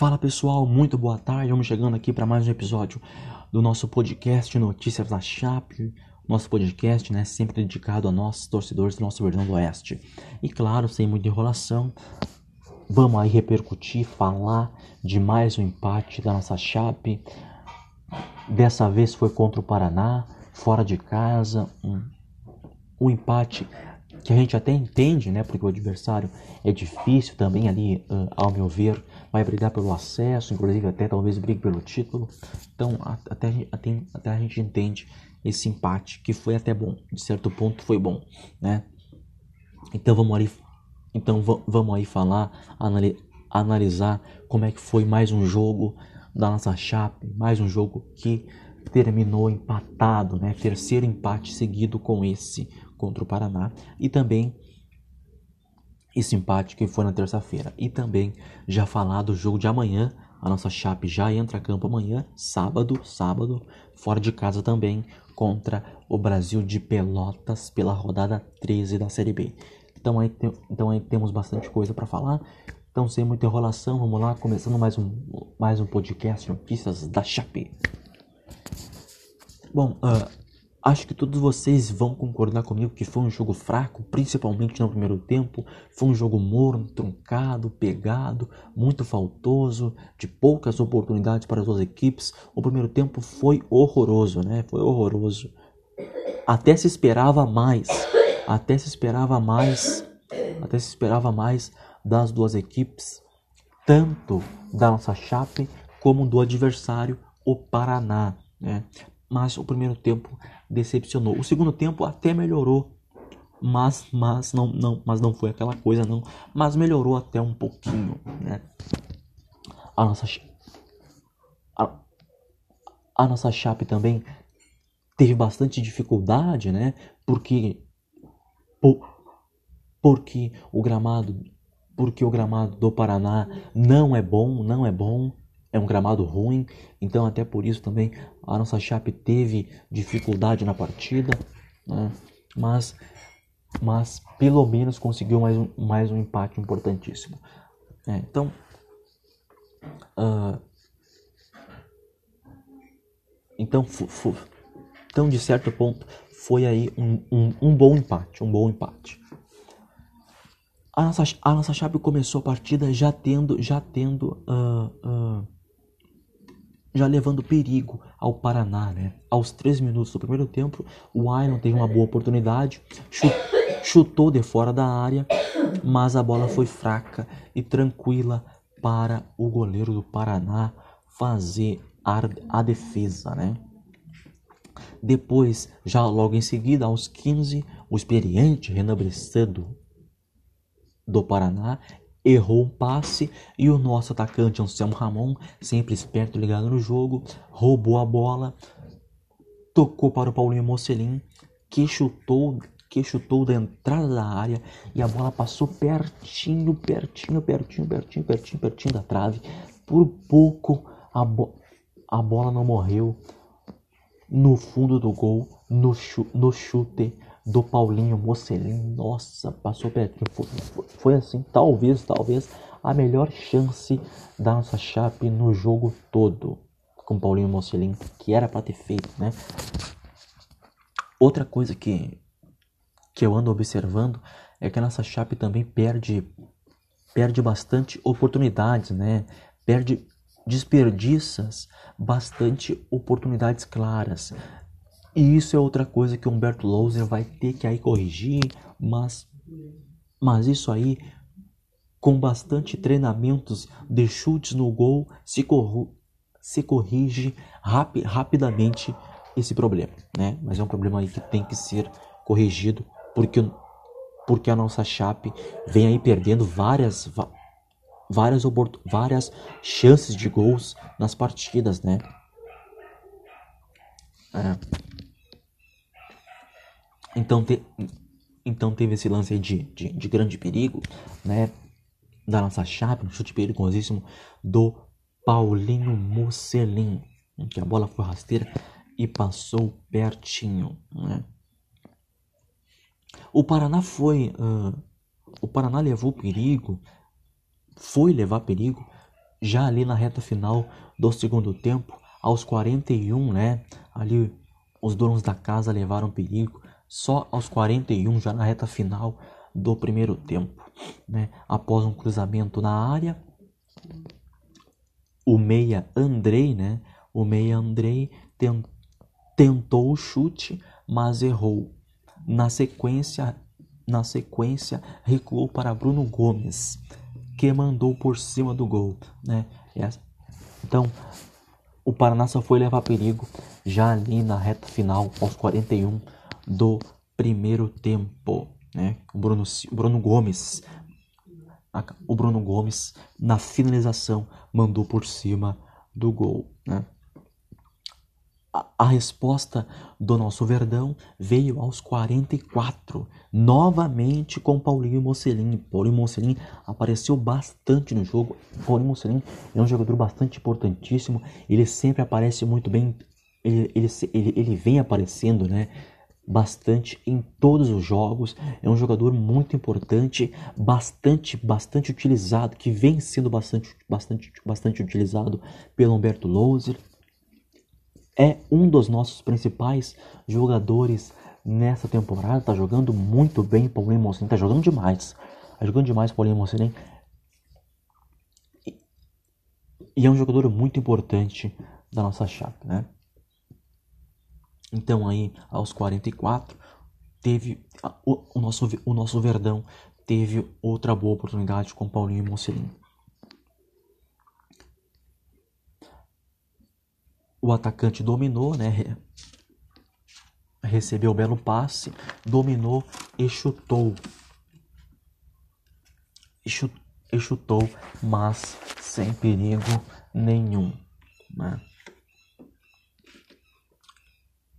Fala pessoal, muito boa tarde. Vamos chegando aqui para mais um episódio do nosso podcast Notícias da Chape. Nosso podcast, né, sempre dedicado a nós, torcedores do nosso Verdão do Oeste. E claro, sem muita enrolação, vamos aí repercutir, falar de mais um empate da nossa Chape. Dessa vez foi contra o Paraná, fora de casa, um, um empate que a gente até entende, né, porque o adversário é difícil também ali, uh, ao meu ver, vai brigar pelo acesso, inclusive até talvez brigue pelo título. Então, até, até, até a gente entende esse empate, que foi até bom, de certo ponto foi bom, né? Então vamos ali, então vamos aí falar, analisar como é que foi mais um jogo da nossa chape, mais um jogo que terminou empatado, né? Terceiro empate seguido com esse contra o Paraná e também esse empate que foi na terça-feira. E também já falar do jogo de amanhã. A nossa Chape já entra a campo amanhã, sábado, sábado, fora de casa também, contra o Brasil de Pelotas pela rodada 13 da Série B. Então aí, então aí temos bastante coisa para falar. Então sem muita enrolação, vamos lá, começando mais um, mais um podcast Notícias da Chape. Bom, uh, Acho que todos vocês vão concordar comigo que foi um jogo fraco, principalmente no primeiro tempo. Foi um jogo morno, truncado, pegado, muito faltoso, de poucas oportunidades para as duas equipes. O primeiro tempo foi horroroso, né? Foi horroroso. Até se esperava mais, até se esperava mais, até se esperava mais das duas equipes, tanto da nossa Chape como do adversário, o Paraná. Né? mas o primeiro tempo decepcionou. O segundo tempo até melhorou, mas mas não não mas não foi aquela coisa não, mas melhorou até um pouquinho, né? A nossa a, a nossa chape também teve bastante dificuldade, né? Porque por, porque o gramado porque o gramado do Paraná não é bom, não é bom é um gramado ruim, então até por isso também a nossa Chape teve dificuldade na partida, né? mas, mas pelo menos conseguiu mais um, mais um empate importantíssimo. É, então, uh, então, então, de certo ponto, foi aí um, um, um bom empate, um bom empate. A nossa, a nossa Chape começou a partida já tendo, já tendo uh, uh, já levando perigo ao Paraná, né? Aos três minutos do primeiro tempo, o Iron teve uma boa oportunidade, chutou de fora da área, mas a bola foi fraca e tranquila para o goleiro do Paraná fazer a, defesa, né? Depois, já logo em seguida, aos 15, o experiente Renan do Paraná errou um passe e o nosso atacante Anselmo Ramon, sempre esperto ligado no jogo, roubou a bola, tocou para o Paulinho Mocelin, que chutou, que chutou da entrada da área e a bola passou pertinho, pertinho, pertinho, pertinho, pertinho, pertinho da trave. Por pouco a, bo a bola não morreu no fundo do gol, no, chu no chute do Paulinho Mocelin. Nossa, passou. Foi, foi, foi, assim, talvez, talvez, a melhor chance da nossa Chape no jogo todo. Com Paulinho Mocelin, que era para ter feito, né? Outra coisa que, que eu ando observando é que a nossa Chape também perde, perde bastante oportunidades, né? Perde desperdiças bastante oportunidades claras. E isso é outra coisa que Humberto Louser vai ter que aí corrigir, mas, mas isso aí, com bastante treinamentos de chutes no gol, se, corru, se corrige rapi, rapidamente esse problema, né? Mas é um problema aí que tem que ser corrigido, porque, porque a nossa Chape vem aí perdendo várias, várias, várias chances de gols nas partidas, né? É. Então, te, então teve esse lance de, de, de, grande perigo, né? Da nossa chave, um chute perigosíssimo do Paulinho Mocelin, que a bola foi rasteira e passou pertinho, né? O Paraná foi, uh, o Paraná levou perigo, foi levar perigo já ali na reta final do segundo tempo, aos 41, né? Ali os donos da casa levaram perigo. Só aos 41, já na reta final do primeiro tempo, né? Após um cruzamento na área, o meia Andrei, né? O meia Andrei tentou o chute, mas errou. Na sequência, na sequência recuou para Bruno Gomes, que mandou por cima do gol, né? Então, o Paraná só foi levar perigo já ali na reta final, aos 41 do primeiro tempo, né? O Bruno, Bruno Gomes, o Bruno Gomes na finalização mandou por cima do gol, né? A, resposta do nosso Verdão veio aos 44, novamente com Paulinho Mocelin. Paulinho Mocelin apareceu bastante no jogo. Paulinho Mocelin é um jogador bastante importantíssimo. Ele sempre aparece muito bem. Ele, ele, ele, ele vem aparecendo, né? Bastante em todos os jogos. É um jogador muito importante, bastante, bastante utilizado, que vem sendo bastante, bastante, bastante utilizado pelo Humberto Louser é um dos nossos principais jogadores nessa temporada. Tá jogando muito bem, Paulinho Mocelin. Tá jogando demais. Tá jogando demais, Paulinho Mocelin. E, e é um jogador muito importante da nossa chapa, né? Então aí, aos 44, teve o, o, nosso, o nosso Verdão teve outra boa oportunidade com Paulinho Mocelin. o atacante dominou, né? Recebeu o belo passe, dominou e chutou. E chutou, mas sem perigo nenhum. Né?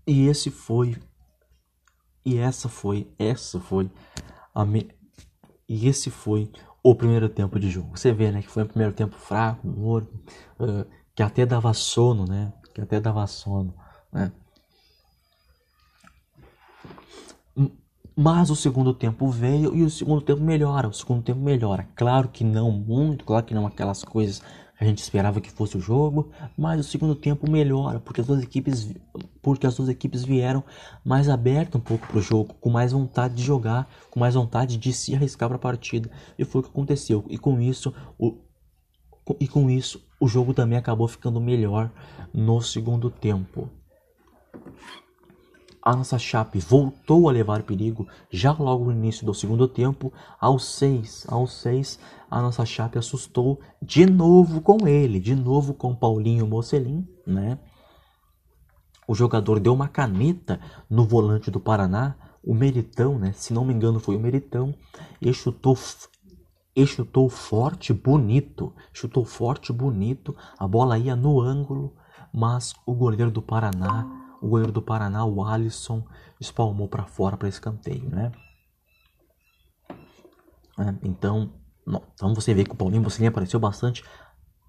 E esse foi. E essa foi. Essa foi a me, E esse foi o primeiro tempo de jogo. Você vê, né? Que foi um primeiro tempo fraco, morto, uh, que até dava sono, né? que até dava sono, né? Mas o segundo tempo veio e o segundo tempo melhora, o segundo tempo melhora. Claro que não muito, claro que não aquelas coisas a gente esperava que fosse o jogo, mas o segundo tempo melhora, porque as duas equipes, porque as duas equipes vieram mais abertas um pouco para o jogo, com mais vontade de jogar, com mais vontade de se arriscar para a partida. E foi o que aconteceu. E com isso, o, e com isso o jogo também acabou ficando melhor no segundo tempo. A nossa Chape voltou a levar perigo já logo no início do segundo tempo. Aos 6, aos 6, a nossa Chape assustou de novo com ele, de novo com Paulinho Mocelin, né? O jogador deu uma caneta no volante do Paraná, o Meritão, né? Se não me engano foi o Meritão, e chutou e chutou forte, bonito. Chutou forte, bonito. A bola ia no ângulo, mas o goleiro do Paraná, o goleiro do Paraná, o Alisson, espalmou para fora para escanteio, né? É, então, não, então você vê que o Paulinho Bocelli apareceu bastante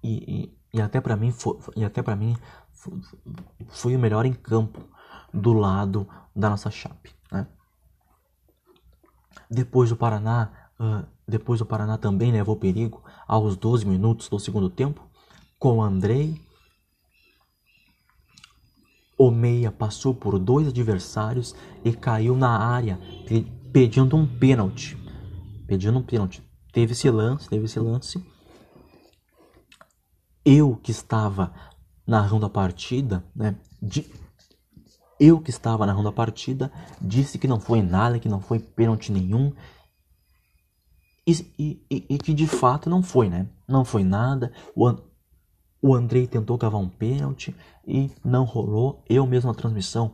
e, e, e até para mim foi, e até para mim foi, foi, o melhor em campo do lado da nossa chape, né? Depois do Paraná uh, depois o Paraná também levou perigo aos 12 minutos do segundo tempo, com Andrei. O meia passou por dois adversários e caiu na área, pedindo um pênalti. Pedindo um pênalti. Teve esse lance, teve esse lance. Eu que estava narrando a partida, né? De, eu que estava narrando a partida, disse que não foi nada, que não foi pênalti nenhum, e, e, e, que de fato não foi, né? Não foi nada. O, o Andrei tentou cavar um pênalti e não rolou. Eu mesmo na transmissão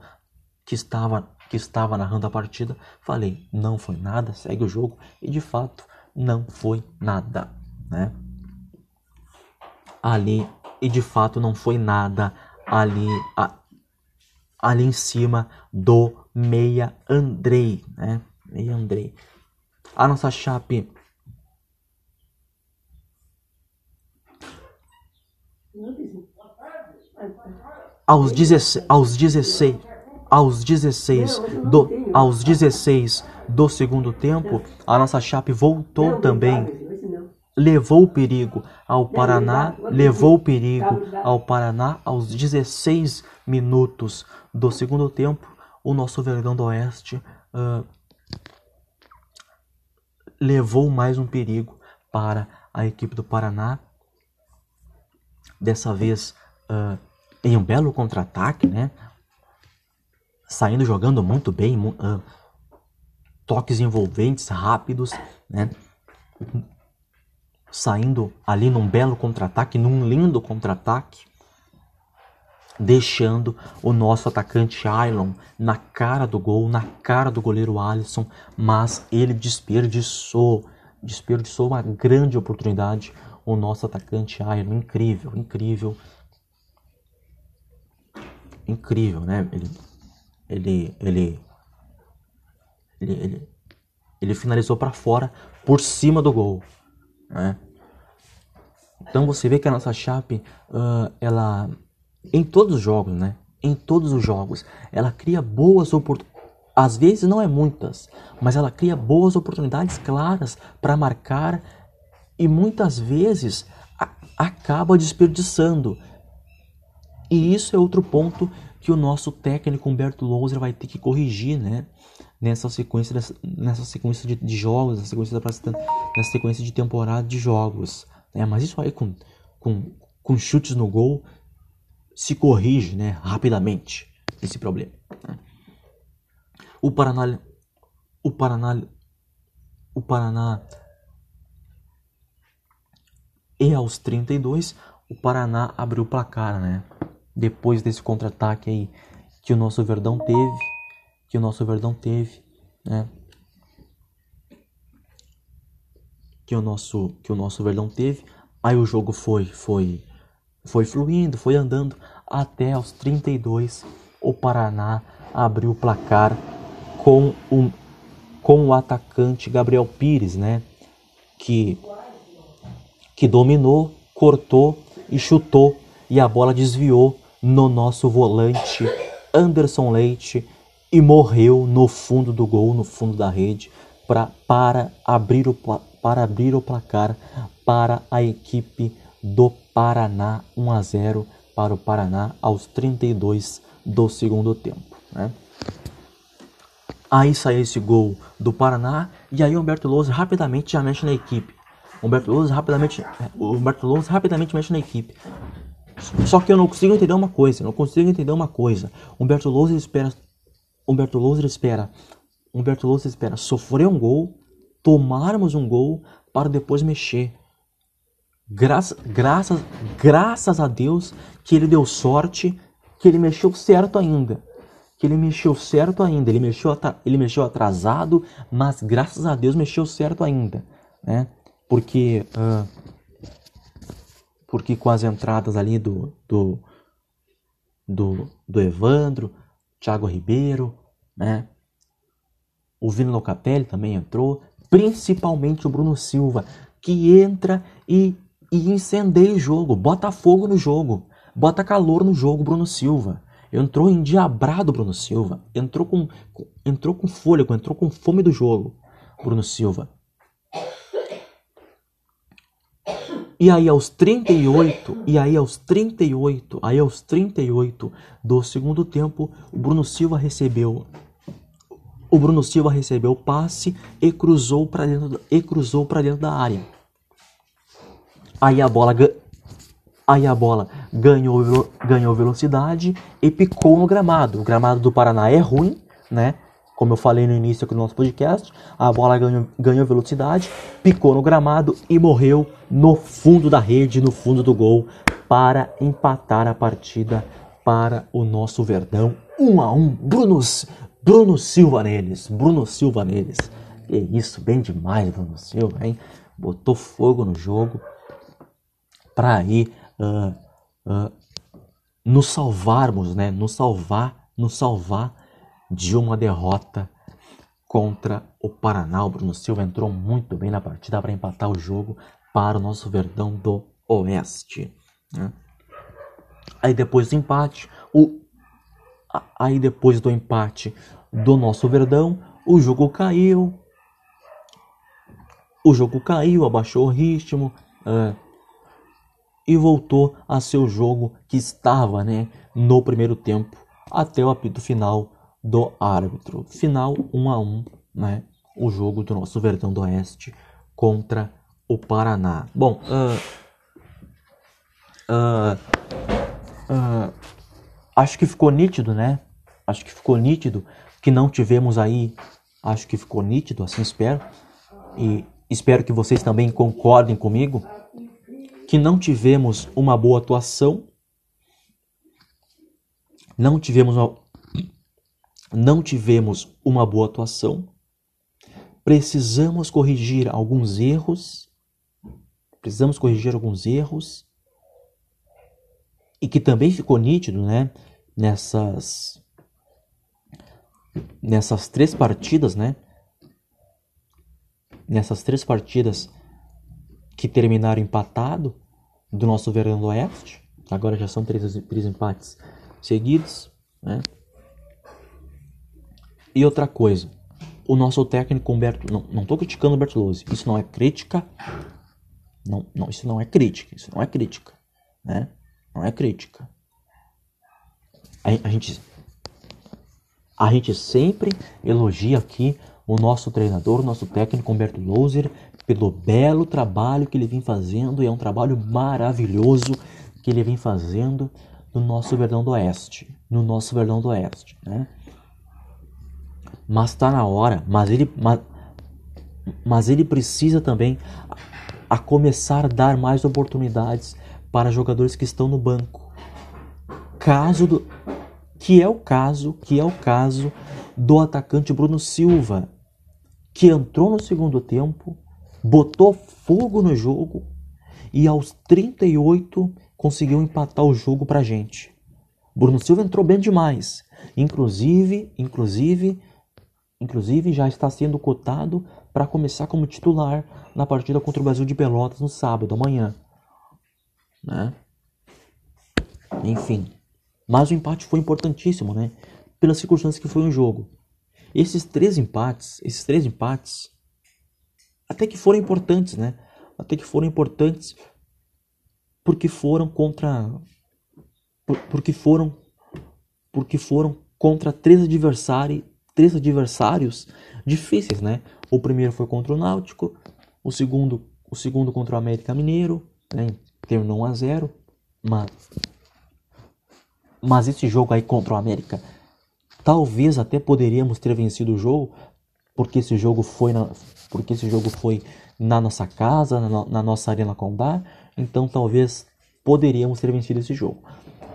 que estava que estava narrando a partida, falei, não foi nada, segue o jogo e de fato não foi nada, né? Ali e de fato não foi nada ali a, ali em cima do meia Andrei, né? Meia Andrei. A nossa chape aos 16, aos 16, aos 16 do, aos 16 do segundo tempo, a nossa Chape voltou também. levou o perigo ao Paraná, levou o perigo ao Paraná aos 16 minutos do segundo tempo. O nosso Verdão do Oeste uh, levou mais um perigo para a equipe do Paraná. Dessa vez uh, em um belo contra-ataque, né? Saindo jogando muito bem, uh, toques envolventes, rápidos, né? Saindo ali num belo contra-ataque, num lindo contra-ataque, deixando o nosso atacante Ailon na cara do gol, na cara do goleiro Alisson, mas ele desperdiçou, desperdiçou uma grande oportunidade. O nosso atacante Ailon, incrível, incrível, incrível, né? Ele, ele, ele ele, ele, ele finalizou para fora por cima do gol. Né? Então você vê que a nossa Chape, uh, ela em todos os jogos, né? Em todos os jogos, ela cria boas oportunidades. Às vezes não é muitas, mas ela cria boas oportunidades claras para marcar e muitas vezes a, acaba desperdiçando. E isso é outro ponto que o nosso técnico Humberto Louser vai ter que corrigir, né? nessa sequência, nessa sequência de, de jogos, nessa sequência, da, nessa sequência de temporada de jogos. Né? Mas isso aí com, com, com chutes no gol se corrige né, rapidamente esse problema. O Paraná, o Paraná, o Paraná e aos 32 o Paraná abriu o placar, né? Depois desse contra-ataque aí que o nosso Verdão teve que o nosso Verdão teve, né? Que o nosso que o nosso Verdão teve. Aí o jogo foi foi foi fluindo, foi andando até aos 32 o Paraná abriu o placar com o com o atacante Gabriel Pires, né? Que que dominou, cortou e chutou e a bola desviou no nosso volante Anderson Leite e morreu no fundo do gol, no fundo da rede, pra, para, abrir o, para abrir o placar para a equipe do Paraná, 1 a 0 para o Paraná aos 32 do segundo tempo. Né? Aí sai esse gol do Paraná e aí o Humberto Lousa rapidamente já mexe na equipe. Humberto Lousa rapidamente, Humberto Lousa rapidamente mexe na equipe. Só que eu não consigo entender uma coisa, não consigo entender uma coisa. Humberto Lousa espera Humberto Louser espera, Humberto Louser espera sofrer um gol, tomarmos um gol para depois mexer. Graças, graças, graças a Deus que ele deu sorte, que ele mexeu certo ainda. Que ele mexeu certo ainda. Ele mexeu, ele mexeu atrasado, mas graças a Deus mexeu certo ainda, né? Porque uh, porque com as entradas ali do do do, do Evandro, Thiago Ribeiro, né? O Vino Locatelli também entrou, principalmente o Bruno Silva, que entra e, e incendeia o jogo, bota fogo no jogo, bota calor no jogo, Bruno Silva. Entrou endiabrado Bruno Silva, entrou com, entrou com fôlego, entrou com fome do jogo, Bruno Silva. E aí aos 38, e aí aos 38, aí aos 38 do segundo tempo, o Bruno Silva recebeu o Bruno Silva recebeu o passe e cruzou para dentro e cruzou para dentro da área. Aí a bola aí a bola ganhou ganhou velocidade e picou no gramado. O gramado do Paraná é ruim, né? Como eu falei no início aqui do nosso podcast, a bola ganhou, ganhou velocidade, picou no gramado e morreu no fundo da rede, no fundo do gol, para empatar a partida para o nosso Verdão. 1 um a 1 um. Bruno Silva neles, Bruno Silva neles. Que isso, bem demais, Bruno Silva, hein? Botou fogo no jogo para aí uh, uh, nos salvarmos, né? Nos salvar, nos salvar de uma derrota contra o Paraná. O Bruno Silva entrou muito bem na partida para empatar o jogo para o nosso Verdão do Oeste. Né? Aí depois do empate, o... aí depois do empate do nosso Verdão, o jogo caiu. o jogo caiu, abaixou o ritmo uh, e voltou a ser o jogo que estava né, no primeiro tempo até o apito final do árbitro. Final 1 a 1, né? O jogo do nosso Verdão do Oeste contra o Paraná. Bom, uh, uh, uh, acho que ficou nítido, né? Acho que ficou nítido que não tivemos aí. Acho que ficou nítido, assim espero. E espero que vocês também concordem comigo que não tivemos uma boa atuação, não tivemos uma, não tivemos uma boa atuação, precisamos corrigir alguns erros, precisamos corrigir alguns erros, e que também ficou nítido, né, nessas nessas três partidas, né, nessas três partidas que terminaram empatado do nosso Verão do Oeste, agora já são três, três empates seguidos, né, e outra coisa, o nosso técnico Humberto, não, não tô criticando o Bertolozzi, isso não é crítica, não, não, isso não é crítica, isso não é crítica, né? Não é crítica. A, a gente, a gente sempre elogia aqui o nosso treinador, o nosso técnico Humberto Loser, pelo belo trabalho que ele vem fazendo, e é um trabalho maravilhoso que ele vem fazendo no nosso Verdão do Oeste, no nosso Verdão do Oeste, né? Mas está na hora, mas ele, mas, mas ele precisa também a, começar a dar mais oportunidades para jogadores que estão no banco. Caso do que é o caso, que é o caso do atacante Bruno Silva, que entrou no segundo tempo, botou fogo no jogo e aos 38 conseguiu empatar o jogo pra gente. Bruno Silva entrou bem demais. Inclusive, inclusive Inclusive já está sendo cotado para começar como titular na partida contra o Brasil de Pelotas no sábado, amanhã. Né? Enfim. Mas o empate foi importantíssimo, né? Pelas circunstâncias que foi o jogo. Esses três empates, esses três empates, até que foram importantes, né? Até que foram importantes porque foram contra porque foram porque foram contra três adversários três adversários difíceis, né? O primeiro foi contra o Náutico, o segundo, o segundo contra o América Mineiro, né? terminou 1 a 0, mas mas esse jogo aí contra o América, talvez até poderíamos ter vencido o jogo, porque esse jogo foi na, porque esse jogo foi na nossa casa, na, na nossa arena Condá, então talvez poderíamos ter vencido esse jogo.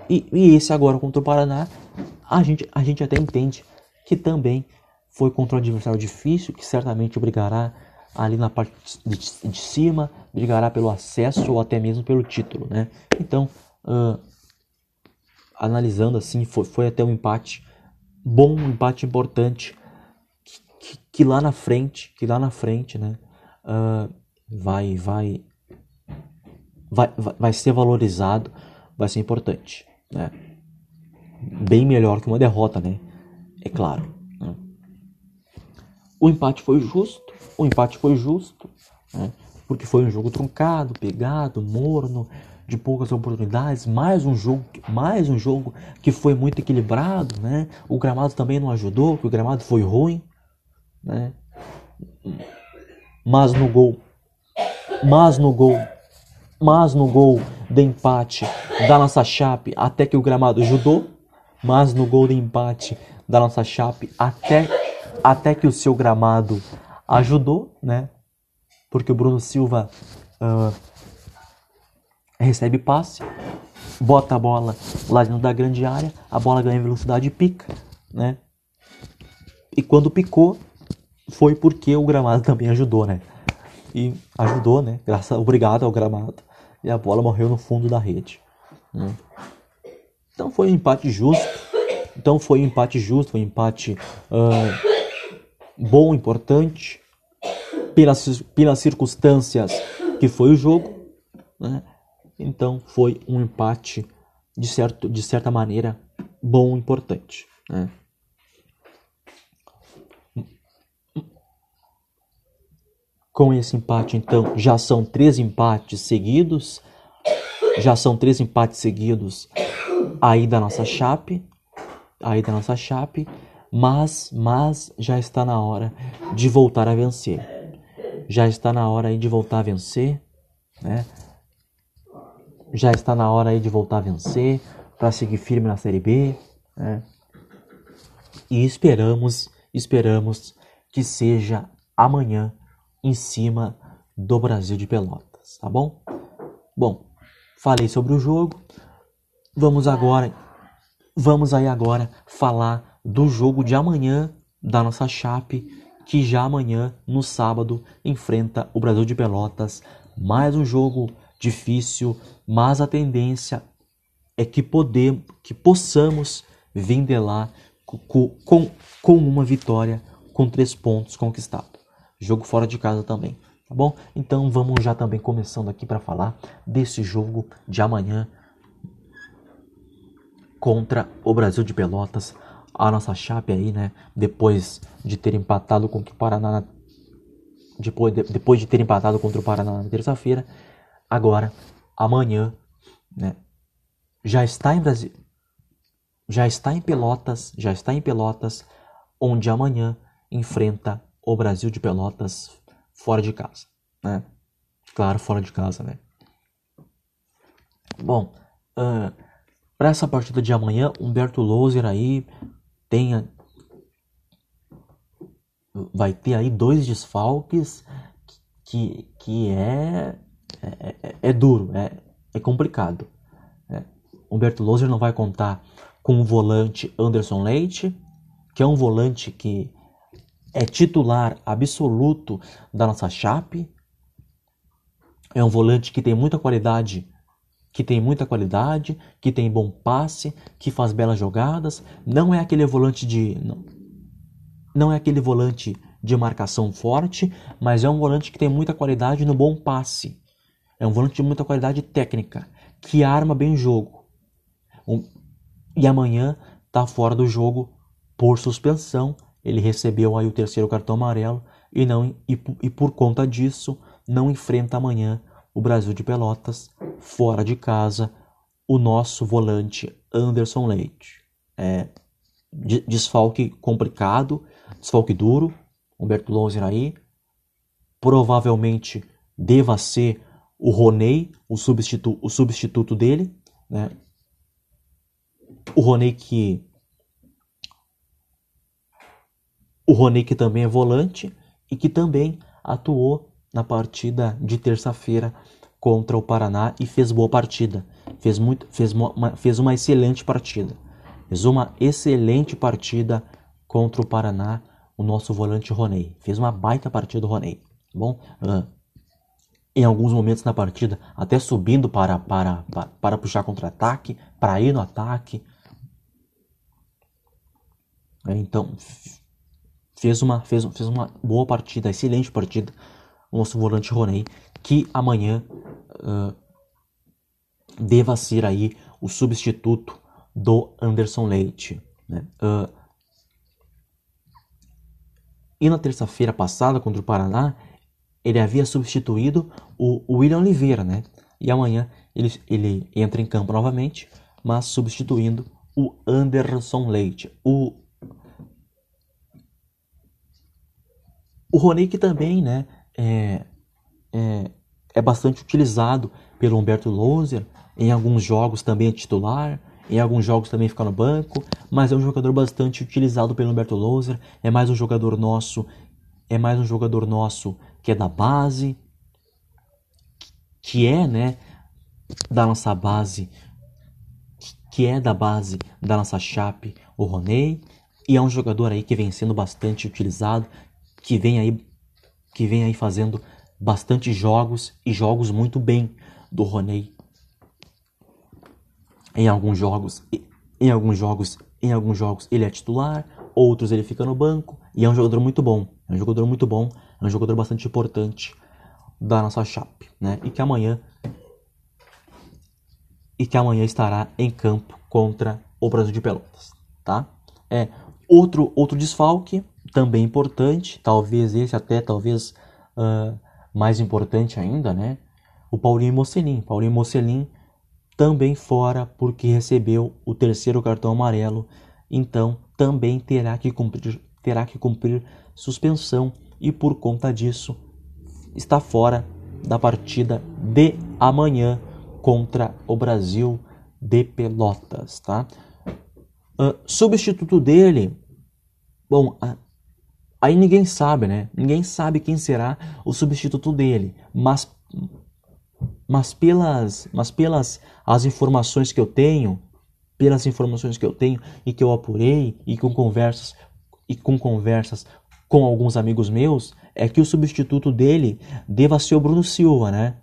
E, e esse agora contra o Paraná, a gente, a gente até entende que também foi contra um adversário difícil, que certamente brigará ali na parte de, de cima, brigará pelo acesso ou até mesmo pelo título, né? Então, uh, analisando assim, foi, foi até um empate bom, um empate importante, que, que, que, lá na frente, que lá na frente, né, uh, vai, vai, vai, vai ser valorizado, vai ser importante, né? Bem melhor que uma derrota, né? É claro. Né? O empate foi justo, o empate foi justo, né? porque foi um jogo truncado, pegado, morno, de poucas oportunidades, mais um jogo, mais um jogo que foi muito equilibrado, né? O gramado também não ajudou, que o gramado foi ruim, né? Mas no gol, mas no gol, mas no gol de empate da nossa chape, até que o gramado ajudou, mas no gol de empate da nossa chape até, até que o seu gramado ajudou, né? Porque o Bruno Silva uh, recebe passe, bota a bola lá dentro da grande área, a bola ganha velocidade e pica, né? E quando picou, foi porque o gramado também ajudou, né? E ajudou, né? Graças, obrigado ao gramado. E a bola morreu no fundo da rede. Né? Então foi um empate justo. Então foi um empate justo, foi um empate uh, bom, importante, pelas, pelas circunstâncias que foi o jogo. Né? Então foi um empate, de, certo, de certa maneira, bom, importante. Né? Com esse empate, então, já são três empates seguidos. Já são três empates seguidos aí da nossa chape. Aí da nossa chape. Mas, mas já está na hora de voltar a vencer. Já está na hora aí de voltar a vencer, né? Já está na hora aí de voltar a vencer para seguir firme na Série B, né? E esperamos, esperamos que seja amanhã em cima do Brasil de Pelotas, tá bom? Bom, falei sobre o jogo. Vamos agora, vamos aí agora falar do jogo de amanhã da nossa Chape, que já amanhã, no sábado, enfrenta o Brasil de Pelotas. Mais um jogo difícil, mas a tendência é que podemos, que possamos vir de lá com, com, com uma vitória, com três pontos conquistados. Jogo fora de casa também, tá bom? Então vamos já também começando aqui para falar desse jogo de amanhã contra o Brasil de Pelotas. A nossa chape aí, né? Depois de ter empatado contra o Paraná depois, de, depois de ter empatado contra o Paraná na terça-feira, agora amanhã, né? Já está em Brasil, já está em Pelotas, já está em Pelotas, onde amanhã enfrenta o Brasil de Pelotas fora de casa, né? Claro, fora de casa, né? Bom, uh, para essa partida de amanhã, Humberto Loser aí tem vai ter aí dois desfalques que, que é, é, é, é duro, é, é complicado. Né? Humberto Loser não vai contar com o volante Anderson Leite, que é um volante que é titular absoluto da nossa Chape. É um volante que tem muita qualidade, que tem muita qualidade, que tem bom passe, que faz belas jogadas. Não é aquele volante de não, não é aquele volante de marcação forte, mas é um volante que tem muita qualidade no bom passe. É um volante de muita qualidade técnica, que arma bem o jogo. Um, e amanhã está fora do jogo por suspensão. Ele recebeu aí o terceiro cartão amarelo e não e, e por conta disso não enfrenta amanhã o Brasil de Pelotas fora de casa o nosso volante Anderson Leite. É desfalque complicado, desfalque duro, Humberto Louser aí. Provavelmente deva ser o Roney, o, substitu o substituto dele, né? O Rony que o Rony que também é volante e que também atuou na partida de terça-feira contra o Paraná e fez boa partida. Fez, muito, fez, uma, fez uma excelente partida. Fez uma excelente partida contra o Paraná, o nosso volante Roney. Fez uma baita partida o Roney. Tá bom, uh, em alguns momentos na partida, até subindo para, para, para, para puxar contra-ataque, para ir no ataque. Então, fez uma, fez, fez uma boa partida, excelente partida, o nosso volante Roney, que amanhã uh, deva ser aí o substituto do Anderson Leite. Né? Uh, e na terça-feira passada contra o Paraná, ele havia substituído o William Oliveira, né? E amanhã ele, ele entra em campo novamente, mas substituindo o Anderson Leite. O, o Rony que também, né? É, é, é bastante utilizado pelo Humberto Loser. Em alguns jogos também é titular. Em alguns jogos também fica no banco, mas é um jogador bastante utilizado pelo Humberto Loser. É mais um jogador nosso, é mais um jogador nosso que é da base, que é, né, da nossa base, que é da base da nossa chape, o Roney, e é um jogador aí que vem sendo bastante utilizado, que vem aí que vem aí fazendo bastante jogos e jogos muito bem do Roney. Em alguns jogos, em alguns jogos, em alguns jogos ele é titular, outros ele fica no banco e é um jogador muito bom. É um jogador muito bom, é um jogador bastante importante da nossa chape, né? E que amanhã e que amanhã estará em campo contra o Brasil de Pelotas, tá? É outro outro desfalque também importante, talvez esse até talvez uh, mais importante ainda, né? O Paulinho Mocelin. Paulinho Mocelin também fora porque recebeu o terceiro cartão amarelo, então também terá que cumprir, terá que cumprir suspensão e por conta disso está fora da partida de amanhã contra o Brasil de Pelotas, tá? Uh, substituto dele, bom, aí ninguém sabe, né? Ninguém sabe quem será o substituto dele, mas mas pelas mas pelas as informações que eu tenho, pelas informações que eu tenho e que eu apurei e com conversas e com conversas com alguns amigos meus, é que o substituto dele deva ser o Bruno Silva, né?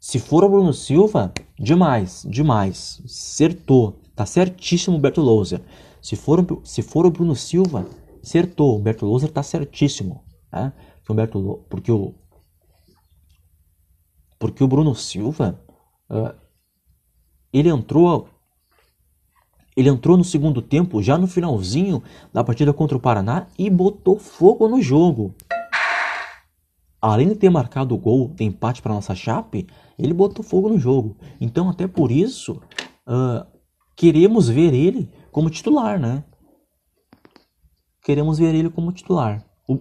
Se for o Bruno Silva, demais, demais. Acertou. Tá certíssimo o Berto Louser. Se for, se for o Bruno Silva, acertou. O Berto Louser tá certíssimo. Né? Porque o, Berto, porque o, porque o Bruno Silva, uh, ele entrou ele entrou no segundo tempo, já no finalzinho da partida contra o Paraná, e botou fogo no jogo. Além de ter marcado o gol de empate para nossa Chape, ele botou fogo no jogo. Então, até por isso, uh, queremos ver ele como titular, né? Queremos ver ele como titular. O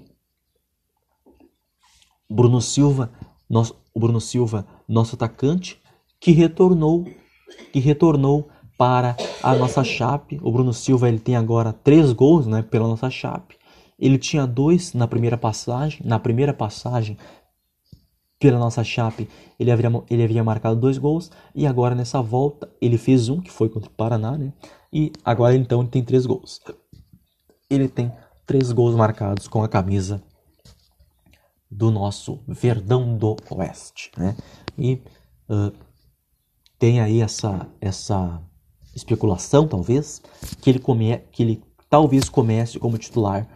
Bruno Silva, nosso, o Bruno Silva, nosso atacante, que retornou, que retornou para a nossa Chape. O Bruno Silva ele tem agora três gols, né, pela nossa Chape. Ele tinha dois na primeira passagem, na primeira passagem pela nossa Chape, ele havia, ele havia marcado dois gols e agora nessa volta ele fez um que foi contra o Paraná, né? E agora então ele tem três gols. Ele tem três gols marcados com a camisa do nosso Verdão do Oeste, né? E uh, tem aí essa essa especulação, talvez, que ele, come, que ele talvez comece como titular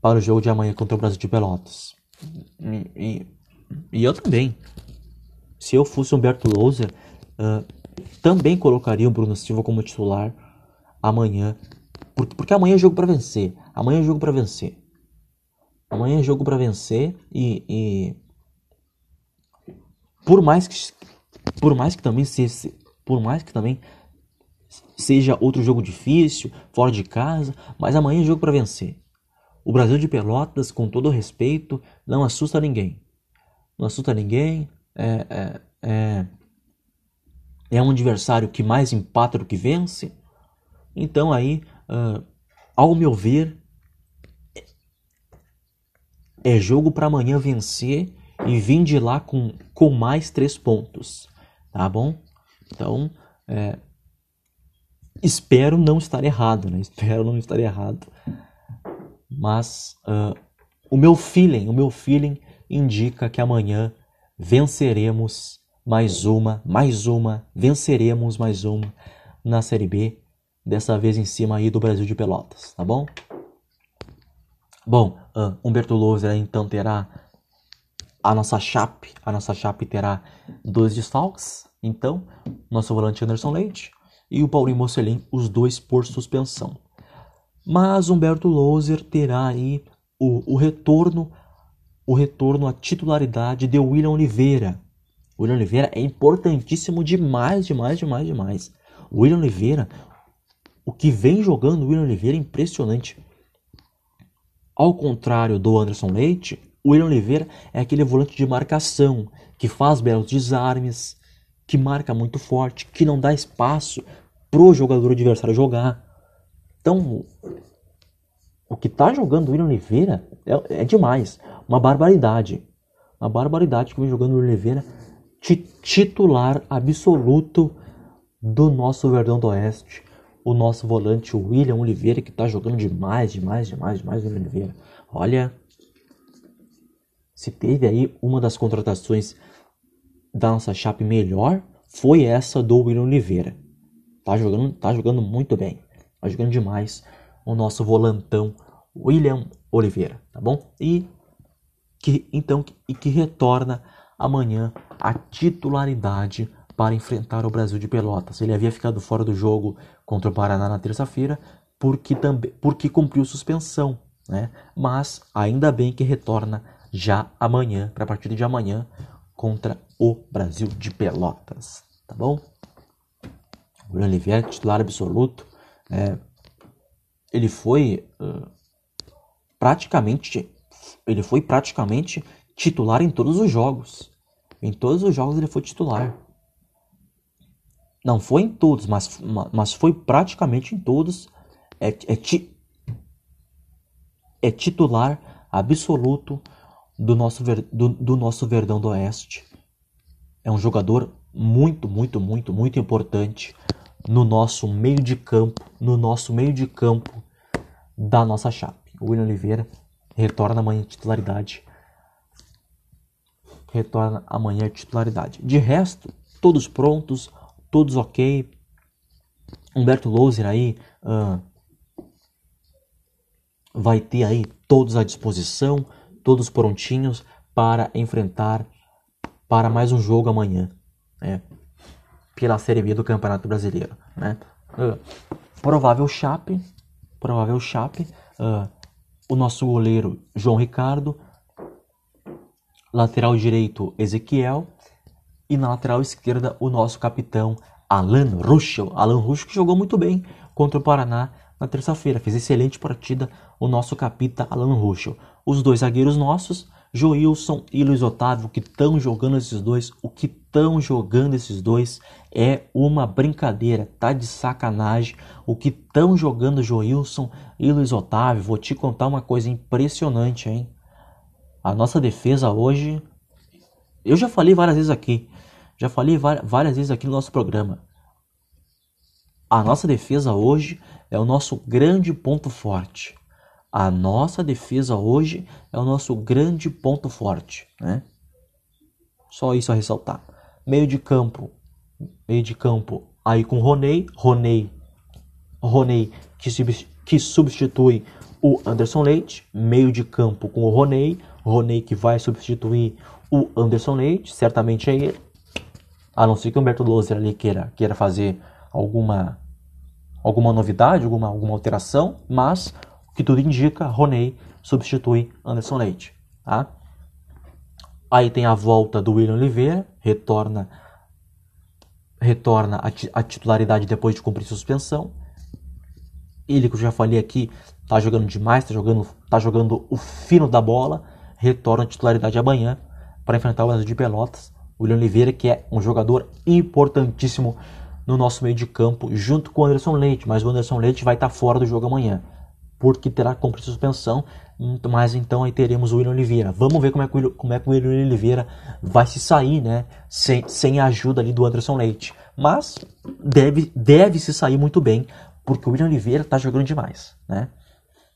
para o jogo de amanhã contra o Brasil de Pelotas. E, e, e eu também. Se eu fosse Humberto Louser, uh, também colocaria o Bruno Silva como titular amanhã. Porque, amanhã é jogo para vencer. Amanhã é jogo para vencer. Amanhã é jogo para vencer e, e, por mais que por mais que também se, por mais que também seja outro jogo difícil, fora de casa, mas amanhã é jogo para vencer. O Brasil de Pelotas, com todo respeito, não assusta ninguém. Não assusta ninguém. É, é, é, é um adversário que mais empata do que vence. Então aí, uh, ao meu ver, é jogo para amanhã vencer e vir de lá com, com mais três pontos. Tá bom? Então, é, Espero não estar errado, né? Espero não estar errado. Mas uh, o meu feeling, o meu feeling indica que amanhã venceremos mais uma, mais uma, venceremos mais uma na Série B, dessa vez em cima aí do Brasil de Pelotas, tá bom? Bom, uh, Humberto Louser então terá a nossa chape, a nossa chape terá dois desfalques, então, nosso volante Anderson Leite, e o Paulinho Mocelin, os dois por suspensão. Mas Humberto Louser terá aí o, o retorno o retorno à titularidade de William Oliveira. William Oliveira é importantíssimo demais, demais, demais, demais. William Oliveira, o que vem jogando o William Oliveira é impressionante. Ao contrário do Anderson Leite, o William Oliveira é aquele volante de marcação que faz belos desarmes, que marca muito forte, que não dá espaço pro jogador adversário jogar. Então, o que tá jogando o William Oliveira é, é demais. Uma barbaridade. Uma barbaridade que vem jogando o William Oliveira. Titular absoluto do nosso Verdão do Oeste. O nosso volante, William Oliveira, que tá jogando demais, demais, demais, demais, William Oliveira. Olha, se teve aí uma das contratações da nossa chape melhor foi essa do William Oliveira. Tá jogando, tá jogando muito bem. Tá jogando demais o nosso volantão William Oliveira, tá bom? E que então e que retorna amanhã a titularidade para enfrentar o Brasil de Pelotas. Ele havia ficado fora do jogo contra o Paraná na terça-feira porque também porque cumpriu suspensão, né? Mas ainda bem que retorna já amanhã, para a partida de amanhã contra o Brasil de Pelotas, tá bom? O William Oliveira, titular absoluto, é, ele foi uh, praticamente ele foi praticamente titular em todos os jogos. Em todos os jogos ele foi titular. Não foi em todos, mas, mas foi praticamente em todos. É, é, ti, é titular absoluto do nosso, do, do nosso Verdão do Oeste. É um jogador muito, muito, muito, muito importante no nosso meio de campo, no nosso meio de campo da nossa chape. O William Oliveira retorna amanhã titularidade. Retorna amanhã titularidade. De resto, todos prontos, todos ok. Humberto Louser aí uh, vai ter aí todos à disposição, todos prontinhos para enfrentar para mais um jogo amanhã, né? Pela Série B do Campeonato Brasileiro, né? Uh, provável Chape, provável Chape, uh, o nosso goleiro João Ricardo, lateral direito Ezequiel e na lateral esquerda o nosso capitão Alan Ruschel. Alan Ruschel que jogou muito bem contra o Paraná na terça-feira. Fez excelente partida o nosso capita Alan Ruschel. Os dois zagueiros nossos, Joilson e Luiz Otávio, que estão jogando esses dois, o que estão jogando esses dois é uma brincadeira, tá de sacanagem. O que estão jogando Joilson e Luiz Otávio, vou te contar uma coisa impressionante, hein? A nossa defesa hoje, eu já falei várias vezes aqui, já falei várias vezes aqui no nosso programa. A nossa defesa hoje é o nosso grande ponto forte. A nossa defesa hoje é o nosso grande ponto forte, né? Só isso a ressaltar. Meio de campo, meio de campo, aí com Roney, Roney, Roney que, que substitui o Anderson Leite, meio de campo com o Roney, Roney que vai substituir o Anderson Leite, certamente é ele. A não ser que o Humberto Loser ali queira, queira fazer alguma alguma novidade, alguma, alguma alteração, mas o que tudo indica, Roney substitui Anderson Leite. Tá? Aí tem a volta do William Oliveira, retorna retorna a, titularidade depois de cumprir suspensão. Ele que eu já falei aqui, tá jogando demais, tá jogando, tá jogando o fino da bola, retorna a titularidade amanhã para enfrentar o Brasil de Pelotas. William Oliveira, que é um jogador importantíssimo no nosso meio de campo, junto com o Anderson Leite, mas o Anderson Leite vai estar fora do jogo amanhã, porque terá que cumprir suspensão, mas então aí teremos o William Oliveira. Vamos ver como é que o, como é que o William Oliveira vai se sair, né, sem, sem a ajuda ali do Anderson Leite. Mas deve, deve se sair muito bem, porque o William Oliveira está jogando demais, né.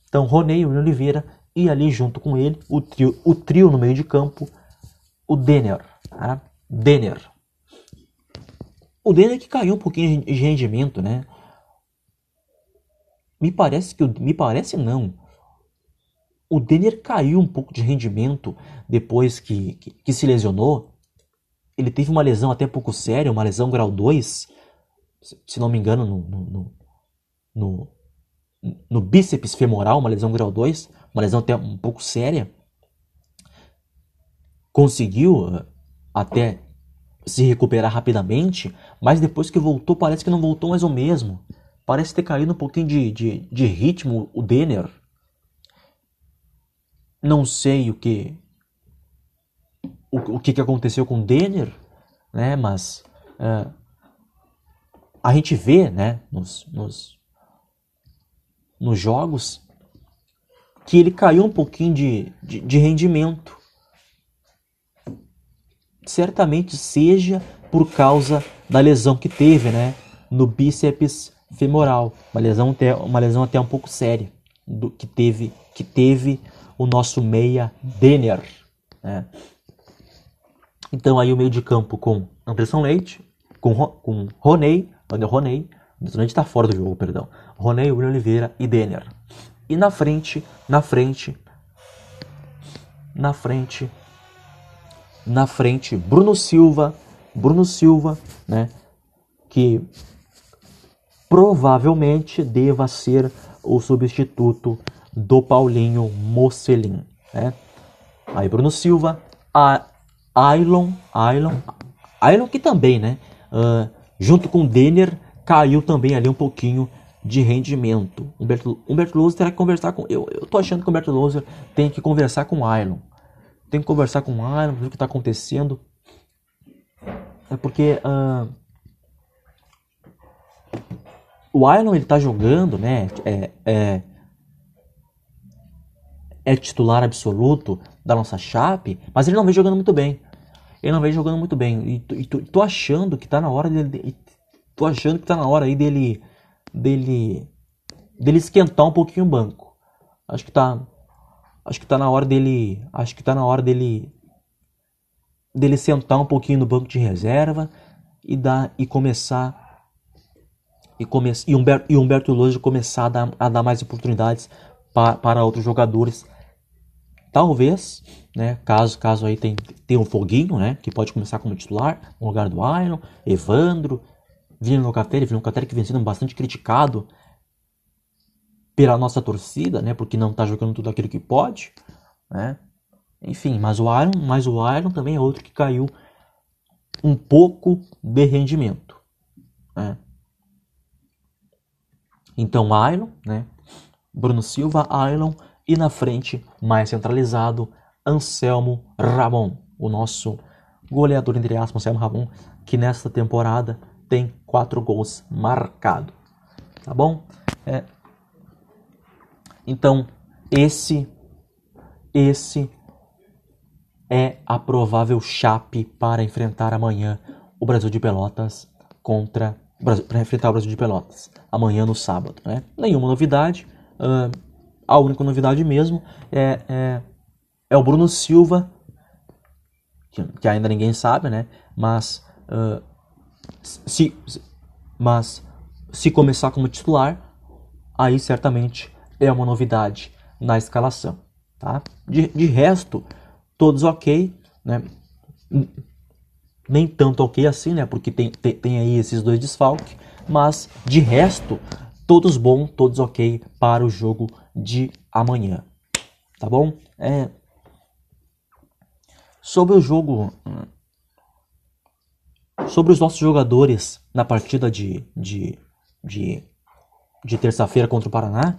Então, Ronei, William Oliveira e ali junto com ele o trio, o trio no meio de campo, o Denner, tá? Denner, o dele é que caiu um pouquinho de rendimento, né? Me parece que me parece não. O Denner caiu um pouco de rendimento depois que, que, que, se lesionou. Ele teve uma lesão até pouco séria, uma lesão grau 2, se não me engano, no, no, no, no bíceps femoral, uma lesão grau 2, uma lesão até um pouco séria. Conseguiu eh, até se recuperar rapidamente, mas depois que voltou, parece que não voltou mais o mesmo. Parece ter caído um pouquinho de, de, de ritmo o Denner. Não sei o que o, o que, que aconteceu com o Denner, né? Mas uh, a gente vê, né? Nos, nos, nos jogos que ele caiu um pouquinho de, de, de rendimento certamente seja por causa da lesão que teve, né, no bíceps femoral, uma lesão até, uma lesão até um pouco séria do que teve que teve o nosso meia Denner, né? Então aí o meio de campo com Anderson Leite, com, com Roney, André Roney, Anderson Leite está fora do jogo, perdão, Roney, William Oliveira e Denner. E na frente, na frente, na frente na frente Bruno Silva, Bruno Silva, né, que provavelmente deva ser o substituto do Paulinho Mocelin, né? Aí Bruno Silva, a Ailon, Ailon, Ailon que também, né? Uh, junto com Denner, caiu também ali um pouquinho de rendimento. Humberto, Humberto Loser terá que conversar com. Eu, eu tô achando que o Humberto Loser tem que conversar com o Ailon. Tem que conversar com o Ailon, ver o que está acontecendo. É porque. Uh, o Ailon ele tá jogando, né? É, é, é titular absoluto da nossa Chape, mas ele não vem jogando muito bem. Ele não vem jogando muito bem. E, e tô, achando que tá na hora dele. Tô achando que tá na hora aí dele. dele. dele esquentar um pouquinho o banco. Acho que tá. Acho que tá na hora dele. Acho que tá na hora dele. dele sentar um pouquinho no banco de reserva e dar e começar e, come, e, Humberto, e Humberto Lojo começar a dar, a dar mais oportunidades pa, para outros jogadores. Talvez, né, caso, caso aí tem, tem um Foguinho, né, que pode começar como titular, no lugar do Iron, Evandro, Vini Locatelli, Vini Locatelli que vem sendo bastante criticado pela nossa torcida, né, porque não está jogando tudo aquilo que pode, né, enfim, mas o Iron, mas o Iron também é outro que caiu um pouco de rendimento, né. Então, Ailon, né? Bruno Silva, Ailon e na frente, mais centralizado, Anselmo Ramon, o nosso goleador, entre aspas, Anselmo Ramon, que nesta temporada tem quatro gols marcados. Tá bom? É. Então, esse, esse é a provável chape para enfrentar amanhã o Brasil de Pelotas contra para enfrentar o Brasil de Pelotas amanhã no sábado. Né? Nenhuma novidade. Uh, a única novidade mesmo é, é, é, o Bruno Silva, que, que, ainda ninguém sabe, né? Mas uh, se, mas se começar como titular, aí certamente é uma novidade na escalação. Tá? De, de resto, todos ok, né? nem tanto ok assim, né? Porque tem, tem, tem aí esses dois desfalques. Mas de resto, todos bom, todos ok para o jogo de amanhã. Tá bom? É... Sobre o jogo. Sobre os nossos jogadores na partida de, de, de, de terça-feira contra o Paraná,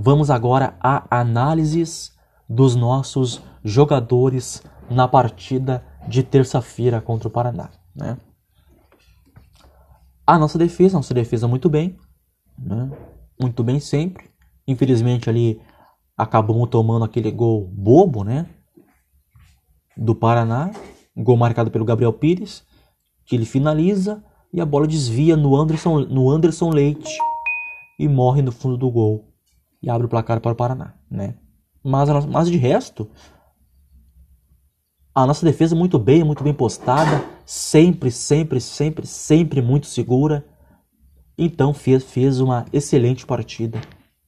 vamos agora a análises dos nossos jogadores na partida de terça-feira contra o Paraná. Né? A nossa defesa, nossa defesa muito bem, né? muito bem sempre. Infelizmente ali acabamos tomando aquele gol bobo, né? Do Paraná, gol marcado pelo Gabriel Pires, que ele finaliza e a bola desvia no Anderson, no Anderson Leite e morre no fundo do gol e abre o placar para o Paraná, né? Mas, mas de resto, a nossa defesa muito bem, muito bem postada, sempre, sempre, sempre, sempre muito segura. Então fez, fez uma excelente partida.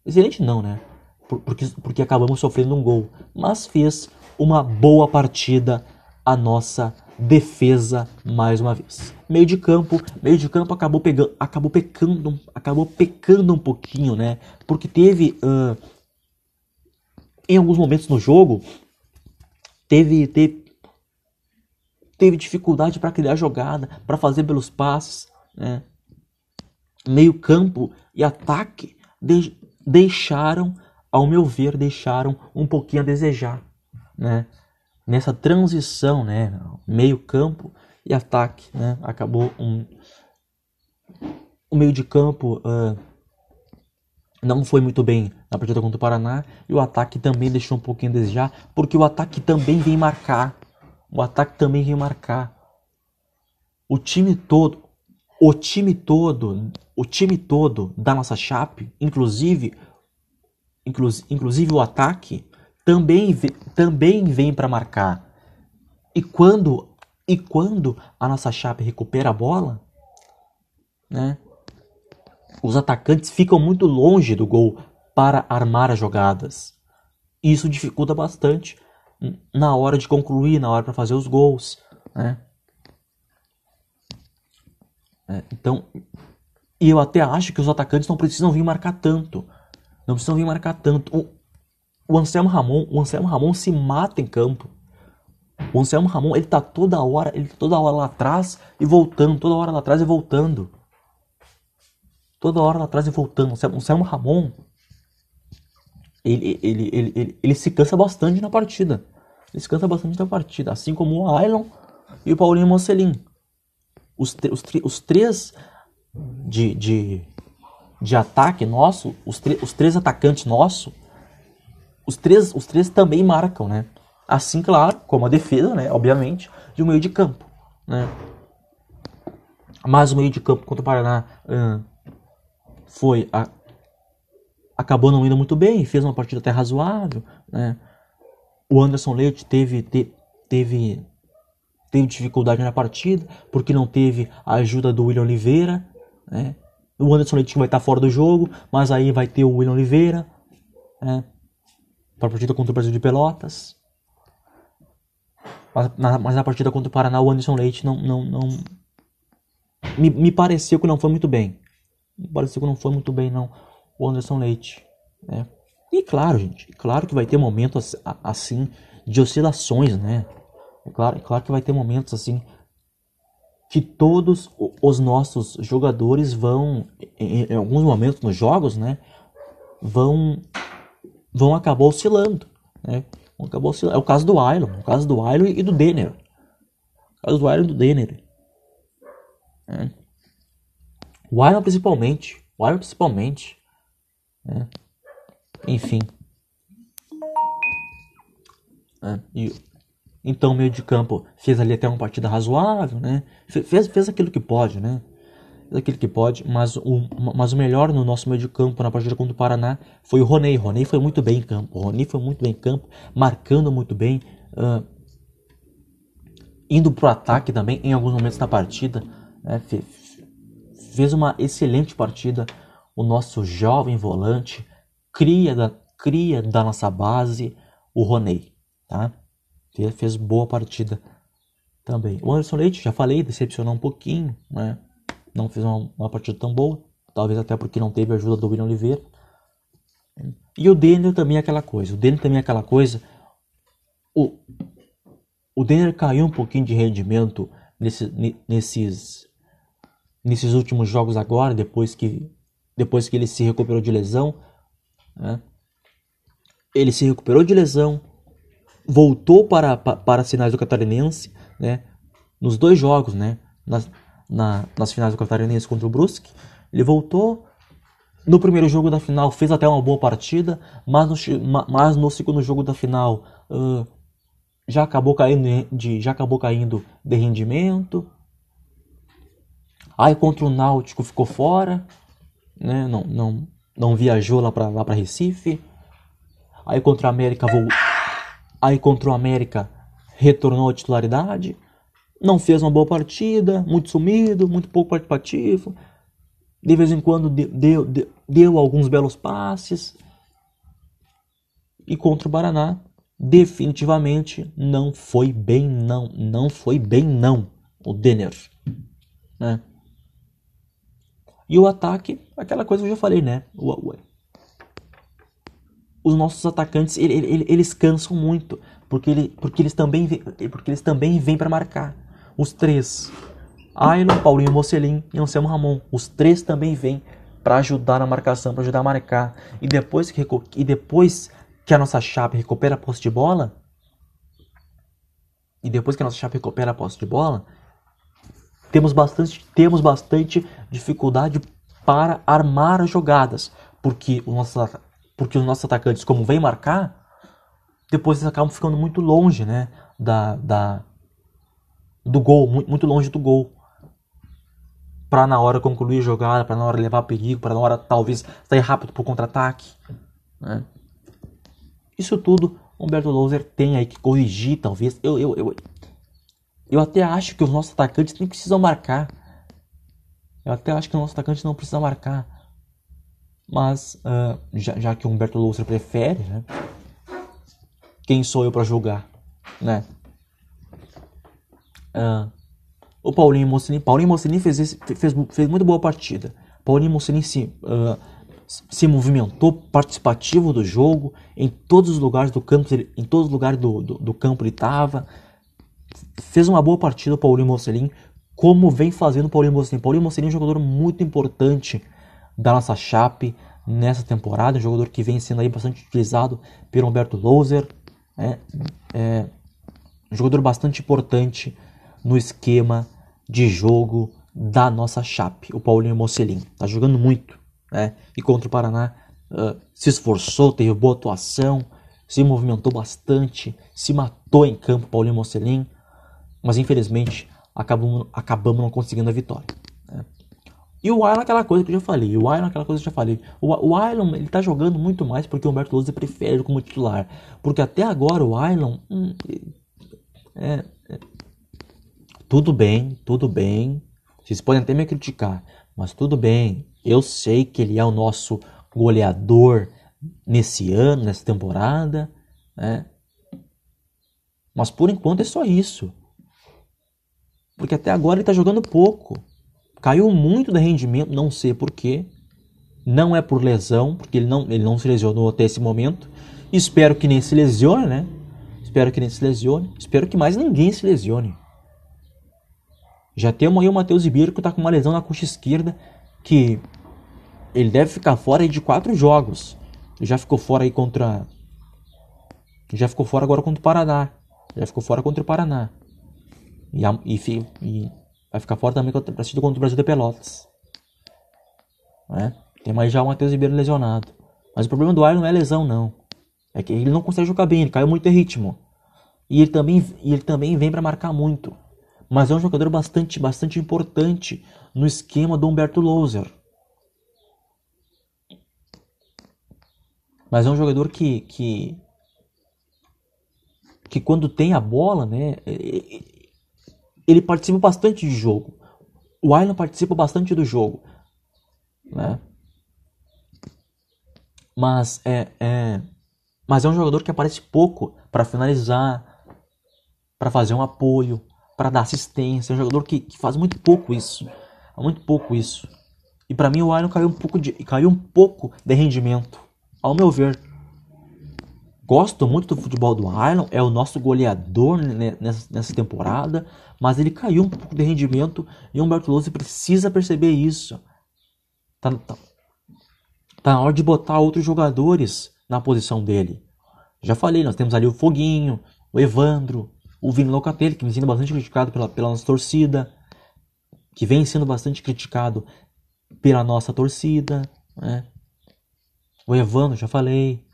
Excelente não, né? Porque, porque acabamos sofrendo um gol. Mas fez uma boa partida a nossa defesa mais uma vez. Meio de campo, meio de campo acabou pegando, acabou pecando, acabou pecando um pouquinho, né? Porque teve uh, em alguns momentos no jogo teve, teve teve dificuldade para criar jogada, para fazer pelos passes, né? meio campo e ataque de, deixaram, ao meu ver, deixaram um pouquinho a desejar, né? Nessa transição, né? Meio campo e ataque, né? Acabou um o meio de campo uh, não foi muito bem na partida contra o Paraná e o ataque também deixou um pouquinho a desejar, porque o ataque também vem marcar o ataque também vem marcar. O time todo, o time todo, o time todo da nossa chape, inclusive, inclusive, o ataque, também, também vem para marcar. E quando e quando a nossa chape recupera a bola, né? Os atacantes ficam muito longe do gol para armar as jogadas. Isso dificulta bastante na hora de concluir, na hora para fazer os gols, né? É, então, eu até acho que os atacantes não precisam vir marcar tanto, não precisam vir marcar tanto. O, o Anselmo Ramon, o Anselmo Ramon se mata em campo. O Anselmo Ramon, ele tá toda hora, ele tá toda hora lá atrás e voltando, toda hora lá atrás e voltando. Toda hora lá atrás e voltando. O Anselmo Ramon, ele, ele, ele, ele, ele se cansa bastante na partida. Ele se cansa bastante na partida, assim como o Ailon e o Paulinho Mocelin. Os, os, os três de, de, de ataque nosso, os, os três atacantes nossos, os três, os três também marcam, né? Assim, claro, como a defesa, né? Obviamente, de um meio de campo, né? Mas o meio de campo contra o Paraná foi a, acabou não indo muito bem, fez uma partida até razoável, né? O Anderson Leite teve, te, teve teve dificuldade na partida porque não teve a ajuda do William Oliveira, né? O Anderson Leite vai estar fora do jogo, mas aí vai ter o William Oliveira, né? Para a partida contra o Brasil de Pelotas. Mas na, mas na partida contra o Paraná, o Anderson Leite não. não, não me, me pareceu que não foi muito bem. Me pareceu que não foi muito bem, não. O Anderson Leite. Né? E claro, gente, claro que vai ter momentos assim de oscilações, né? É claro, é claro que vai ter momentos assim que todos os nossos jogadores vão, em, em alguns momentos nos jogos, né? Vão, vão acabar oscilando, né? Acabou. É o caso do Ailon, o caso do Ailon e do Denner. O caso do Ailon e do Denner. É. O Ailon principalmente. O principalmente. É. Enfim. É. E, então o meio de campo fez ali até uma partida razoável, né? Fez, fez aquilo que pode, né? Daquele que pode, mas o, mas o melhor no nosso meio de campo na partida contra o Paraná foi o Roney. Roney foi muito bem em campo. Roney foi muito bem em campo, marcando muito bem, uh, indo para o ataque também em alguns momentos da partida. Né? Fez uma excelente partida. O nosso jovem volante, cria da, cria da nossa base, o Roney. Tá? Fez boa partida também. O Anderson Leite, já falei, decepcionou um pouquinho, né? Não fez uma, uma partida tão boa, talvez até porque não teve a ajuda do William Oliveira. E o Denner também é aquela coisa. O Denner também é aquela coisa. O, o Denner caiu um pouquinho de rendimento nesse, nesses, nesses últimos jogos agora, depois que, depois que ele se recuperou de lesão. Né? Ele se recuperou de lesão, voltou para, para, para sinais do Catarinense, né? nos dois jogos, né? Nas, na, nas finais do Catarinense contra o Brusque. Ele voltou. No primeiro jogo da final fez até uma boa partida, mas no, mas no segundo jogo da final uh, já acabou caindo de já acabou caindo de rendimento. Aí contra o Náutico ficou fora, né? Não, não, não viajou lá para lá Recife. Aí contra o América vou Aí contra o América retornou à titularidade não fez uma boa partida, muito sumido, muito pouco participativo. De vez em quando deu, deu, deu alguns belos passes. E contra o Paraná, definitivamente não foi bem não, não foi bem não o Denner, né? E o ataque, aquela coisa que eu já falei, né? Os nossos atacantes, ele, ele, eles cansam muito, porque, ele, porque eles também porque eles também vêm para marcar. Os três, Ailon, Paulinho Mocelin e Anselmo Ramon, os três também vêm para ajudar na marcação, para ajudar a marcar. E depois que, e depois que a nossa chapa recupera a posse de bola, e depois que a nossa chapa recupera a posse de bola, temos bastante, temos bastante dificuldade para armar as jogadas, porque, o nosso, porque os nossos atacantes, como vêm marcar, depois eles acabam ficando muito longe né, da, da, do gol, muito longe do gol. Para na hora concluir a jogada, para na hora levar perigo, para na hora talvez sair rápido para o contra-ataque. Né? Isso tudo Humberto Louser tem aí que corrigir, talvez. Eu, eu, eu, eu até acho que os nossos atacantes nem precisam marcar. Eu até acho que os nossos atacantes não precisam marcar. Mas, uh, já, já, que o Humberto Louser prefere, né? Quem sou eu para julgar, né? Uh, o Paulinho Mocelin, Paulinho Mocelin fez, fez, fez muito boa partida. Paulinho Mocelin se, uh, se movimentou, participativo do jogo, em todos os lugares do campo, em todos os lugares do, do, do campo ele estava. Fez uma boa partida o Paulinho Mocelin, como vem fazendo o Paulinho Mocelin. Paulinho Mocelin é um jogador muito importante da nossa Chape nessa temporada, um jogador que vem sendo aí bastante utilizado pelo Humberto Louser, é, é um jogador bastante importante no esquema de jogo da nossa Chape, o Paulinho Mocelin. Tá jogando muito, né? E contra o Paraná uh, se esforçou, teve boa atuação, se movimentou bastante, se matou em campo, Paulinho Mocelin, mas infelizmente acabamos, acabamos não conseguindo a vitória. Né? E o é aquela coisa que eu já falei. O é aquela coisa que eu já falei. O, o ele tá jogando muito mais porque o Humberto Lousa prefere como titular. Porque até agora o Island. Hum, é, tudo bem, tudo bem. Vocês podem até me criticar, mas tudo bem. Eu sei que ele é o nosso goleador nesse ano, nessa temporada, né? Mas por enquanto é só isso. Porque até agora ele está jogando pouco. Caiu muito de rendimento, não sei porquê. Não é por lesão, porque ele não, ele não se lesionou até esse momento. Espero que nem se lesione, né? Espero que nem se lesione. Espero que mais ninguém se lesione. Já temos aí o Matheus Ribeiro que está com uma lesão na coxa esquerda que ele deve ficar fora de quatro jogos. Já ficou fora aí contra. Já ficou fora agora contra o Paraná. Já ficou fora contra o Paraná. E, e, e Vai ficar fora também assistir contra o Brasil de Pelotas. Né? Tem mais já o Matheus Ribeiro lesionado. Mas o problema do Iron não é lesão, não. É que ele não consegue jogar bem, ele caiu muito de ritmo. E ele também, ele também vem para marcar muito. Mas é um jogador bastante, bastante importante no esquema do Humberto Louser. Mas é um jogador que, que, que quando tem a bola, né, ele participa bastante de jogo. O Island participa bastante do jogo, né? Mas é, é, mas é um jogador que aparece pouco para finalizar, para fazer um apoio, para dar assistência. É um jogador que, que, faz muito pouco isso, muito pouco isso. E para mim o Island caiu um pouco de, caiu um pouco de rendimento, ao meu ver. Gosto muito do futebol do Ireland, é o nosso goleador nessa, nessa temporada, mas ele caiu um pouco de rendimento e o Humberto Lousa precisa perceber isso. Tá, tá, tá na hora de botar outros jogadores na posição dele. Já falei, nós temos ali o Foguinho, o Evandro, o Vini Locatelli, que vem sendo bastante criticado pela, pela nossa torcida, que vem sendo bastante criticado pela nossa torcida. Né? O Evandro, já falei.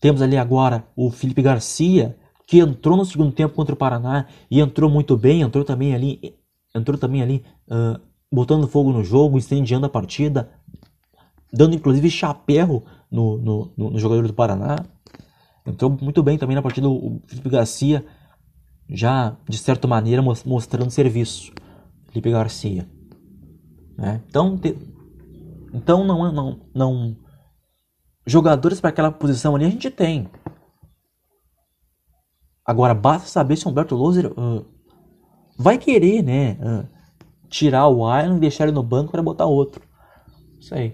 Temos ali agora o Felipe Garcia, que entrou no segundo tempo contra o Paraná e entrou muito bem, entrou também ali, entrou também ali uh, botando fogo no jogo, incendiando a partida, dando inclusive chapéu no, no, no, no jogador do Paraná. Entrou muito bem também na partida o Felipe Garcia, já de certa maneira mostrando serviço. Felipe Garcia. Né? Então, te, então não, não, não jogadores para aquela posição ali a gente tem. Agora basta saber se o Humberto Loser uh, vai querer, né, uh, tirar o Island e deixar ele no banco para botar outro. Isso aí.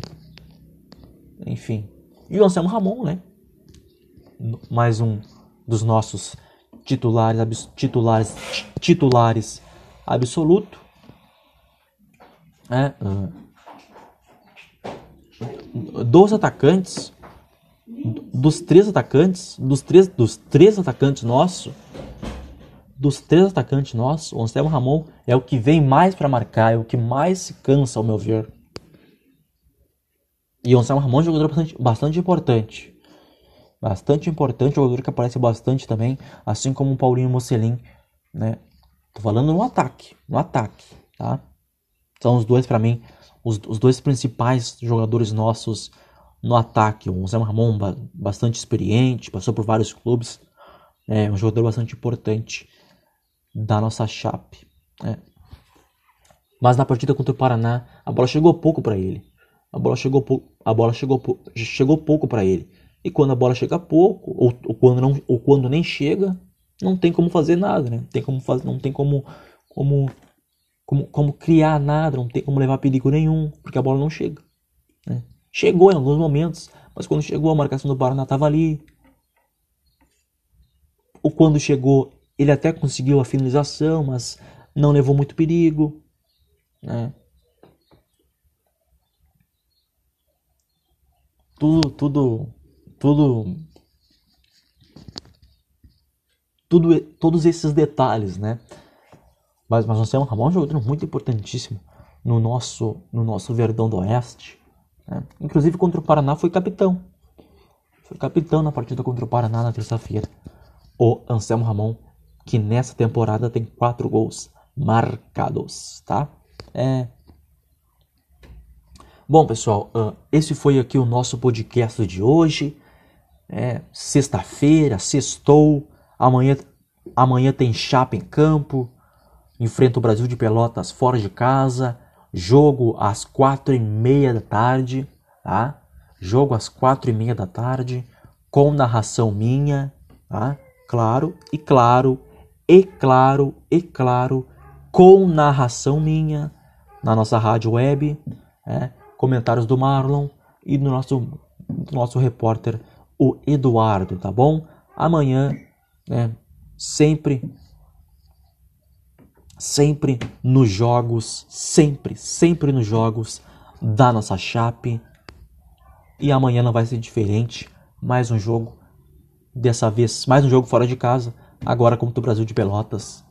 Enfim. E o Anselmo Ramon, né? Mais um dos nossos titulares, titulares, titulares absoluto. É, uh, dos atacantes, dos três atacantes, dos três, dos três atacantes nossos, dos três atacantes nossos, o Anselmo Ramon é o que vem mais para marcar, é o que mais se cansa, ao meu ver. E o Anselmo Ramon é um jogador bastante, bastante importante. Bastante importante, jogador que aparece bastante também, assim como o Paulinho Mocelin, né? Tô falando no ataque, no ataque, tá? São os dois para mim, os, os dois principais jogadores nossos no ataque. O Zé Ramon, bastante experiente, passou por vários clubes, é um jogador bastante importante da nossa chape. Né? Mas na partida contra o Paraná, a bola chegou pouco para ele. A bola chegou, a bola chegou, chegou pouco para ele. E quando a bola chega pouco, ou, ou, quando não, ou quando nem chega, não tem como fazer nada, né? Tem como fazer, não tem como, como, como, como criar nada, não tem como levar perigo nenhum, porque a bola não chega. Né? Chegou em alguns momentos, mas quando chegou a marcação do Paraná estava ali. Ou quando chegou, ele até conseguiu a finalização, mas não levou muito perigo. Né? Tudo, tudo, tudo, tudo, todos esses detalhes, né? Mas, mas nós temos um jogador muito importantíssimo no nosso, no nosso Verdão do Oeste. Né? Inclusive contra o Paraná foi capitão. Foi capitão na partida contra o Paraná na terça-feira. O Anselmo Ramon, que nessa temporada tem quatro gols marcados, tá? É. Bom, pessoal, uh, esse foi aqui o nosso podcast de hoje. É, Sexta-feira, sextou. Amanhã, amanhã tem chapa em campo. Enfrenta o Brasil de Pelotas fora de casa. Jogo às quatro e meia da tarde, tá? Jogo às quatro e meia da tarde, com narração minha, tá? Claro, e claro, e claro, e claro, com narração minha na nossa rádio web, é, comentários do Marlon e do nosso, do nosso repórter, o Eduardo, tá bom? Amanhã, né, sempre sempre nos jogos, sempre, sempre nos jogos da nossa Chape. E amanhã não vai ser diferente. Mais um jogo, dessa vez, mais um jogo fora de casa, agora contra o Brasil de Pelotas,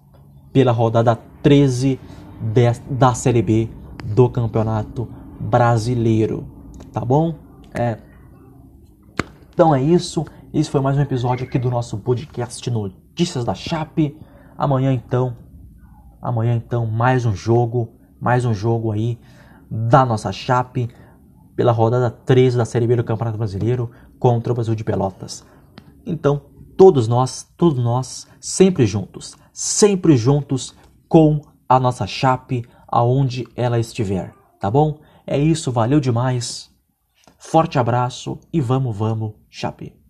pela rodada 13 de, da Série B do Campeonato Brasileiro. Tá bom? É. Então é isso. Esse foi mais um episódio aqui do nosso podcast Notícias da Chape. Amanhã então Amanhã então mais um jogo, mais um jogo aí da nossa Chape pela rodada 13 da Série B do Campeonato Brasileiro contra o Brasil de Pelotas. Então, todos nós, todos nós sempre juntos, sempre juntos com a nossa Chape aonde ela estiver, tá bom? É isso, valeu demais. Forte abraço e vamos, vamos, Chape.